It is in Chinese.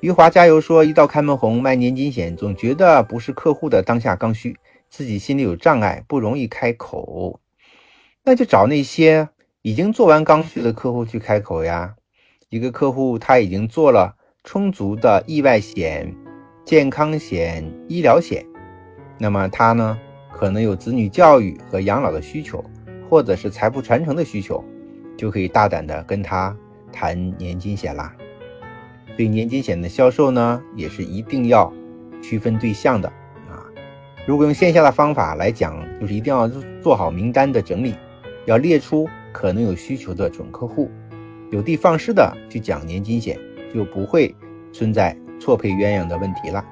余华加油说，一到开门红卖年金险，总觉得不是客户的当下刚需，自己心里有障碍，不容易开口。那就找那些已经做完刚需的客户去开口呀。一个客户他已经做了充足的意外险、健康险、医疗险，那么他呢可能有子女教育和养老的需求，或者是财富传承的需求，就可以大胆的跟他谈年金险啦。对年金险的销售呢，也是一定要区分对象的啊。如果用线下的方法来讲，就是一定要做好名单的整理，要列出可能有需求的准客户，有的放矢的去讲年金险，就不会存在错配鸳鸯的问题了。